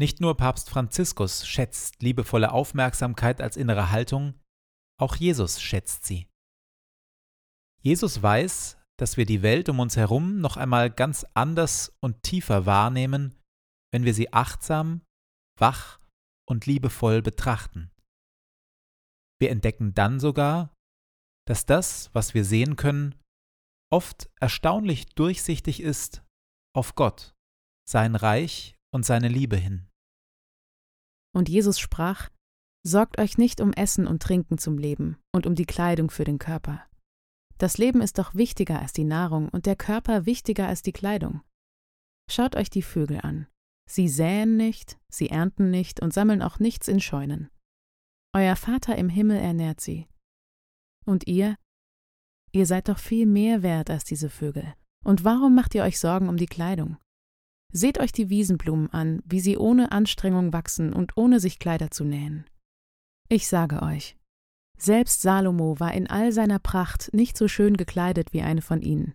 Nicht nur Papst Franziskus schätzt liebevolle Aufmerksamkeit als innere Haltung, auch Jesus schätzt sie. Jesus weiß, dass wir die Welt um uns herum noch einmal ganz anders und tiefer wahrnehmen, wenn wir sie achtsam, wach und liebevoll betrachten. Wir entdecken dann sogar, dass das, was wir sehen können, oft erstaunlich durchsichtig ist auf Gott, sein Reich und seine Liebe hin. Und Jesus sprach, Sorgt euch nicht um Essen und Trinken zum Leben und um die Kleidung für den Körper. Das Leben ist doch wichtiger als die Nahrung und der Körper wichtiger als die Kleidung. Schaut euch die Vögel an. Sie säen nicht, sie ernten nicht und sammeln auch nichts in Scheunen. Euer Vater im Himmel ernährt sie. Und ihr? Ihr seid doch viel mehr wert als diese Vögel. Und warum macht ihr euch Sorgen um die Kleidung? Seht euch die Wiesenblumen an, wie sie ohne Anstrengung wachsen und ohne sich Kleider zu nähen. Ich sage euch, selbst Salomo war in all seiner Pracht nicht so schön gekleidet wie eine von ihnen.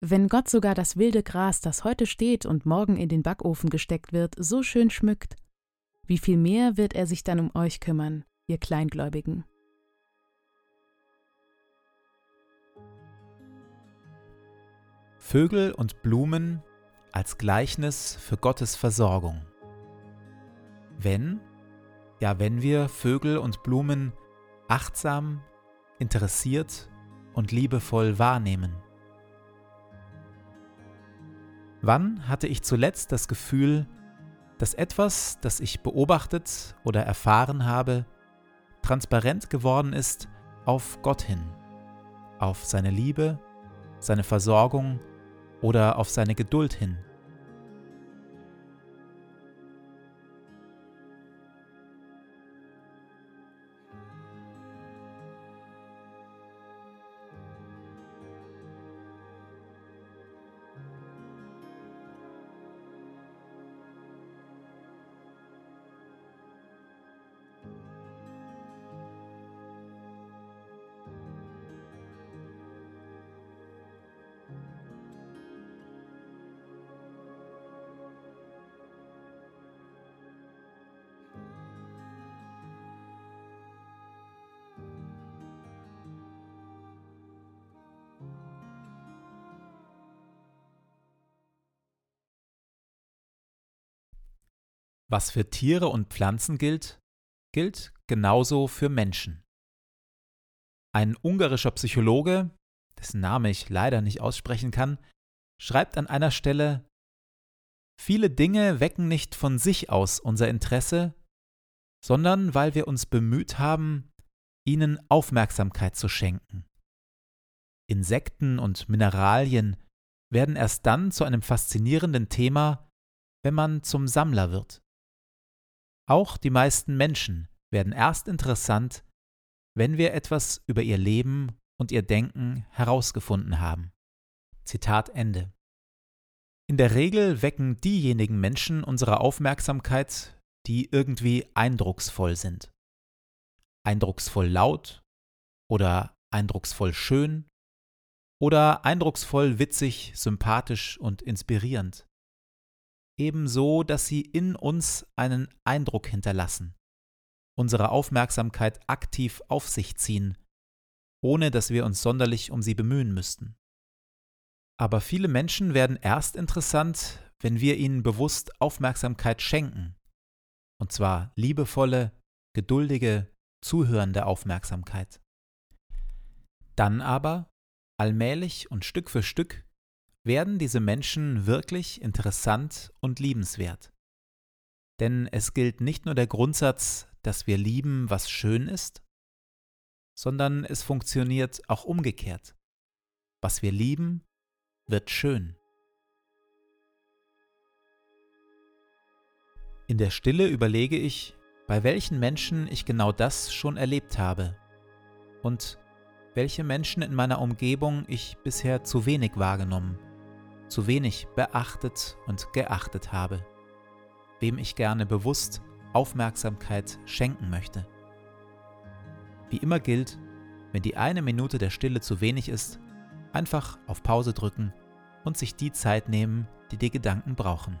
Wenn Gott sogar das wilde Gras, das heute steht und morgen in den Backofen gesteckt wird, so schön schmückt, wie viel mehr wird er sich dann um euch kümmern, ihr Kleingläubigen. Vögel und Blumen als Gleichnis für Gottes Versorgung. Wenn, ja wenn wir Vögel und Blumen achtsam, interessiert und liebevoll wahrnehmen. Wann hatte ich zuletzt das Gefühl, dass etwas, das ich beobachtet oder erfahren habe, transparent geworden ist auf Gott hin, auf seine Liebe, seine Versorgung oder auf seine Geduld hin. Was für Tiere und Pflanzen gilt, gilt genauso für Menschen. Ein ungarischer Psychologe, dessen Name ich leider nicht aussprechen kann, schreibt an einer Stelle Viele Dinge wecken nicht von sich aus unser Interesse, sondern weil wir uns bemüht haben, ihnen Aufmerksamkeit zu schenken. Insekten und Mineralien werden erst dann zu einem faszinierenden Thema, wenn man zum Sammler wird. Auch die meisten Menschen werden erst interessant, wenn wir etwas über ihr Leben und ihr Denken herausgefunden haben. Zitat Ende. In der Regel wecken diejenigen Menschen unsere Aufmerksamkeit, die irgendwie eindrucksvoll sind. Eindrucksvoll laut oder eindrucksvoll schön oder eindrucksvoll witzig, sympathisch und inspirierend ebenso, dass sie in uns einen Eindruck hinterlassen, unsere Aufmerksamkeit aktiv auf sich ziehen, ohne dass wir uns sonderlich um sie bemühen müssten. Aber viele Menschen werden erst interessant, wenn wir ihnen bewusst Aufmerksamkeit schenken, und zwar liebevolle, geduldige, zuhörende Aufmerksamkeit. Dann aber, allmählich und Stück für Stück, werden diese Menschen wirklich interessant und liebenswert. Denn es gilt nicht nur der Grundsatz, dass wir lieben, was schön ist, sondern es funktioniert auch umgekehrt. Was wir lieben, wird schön. In der Stille überlege ich, bei welchen Menschen ich genau das schon erlebt habe und welche Menschen in meiner Umgebung ich bisher zu wenig wahrgenommen zu wenig beachtet und geachtet habe, wem ich gerne bewusst Aufmerksamkeit schenken möchte. Wie immer gilt, wenn die eine Minute der Stille zu wenig ist, einfach auf Pause drücken und sich die Zeit nehmen, die die Gedanken brauchen.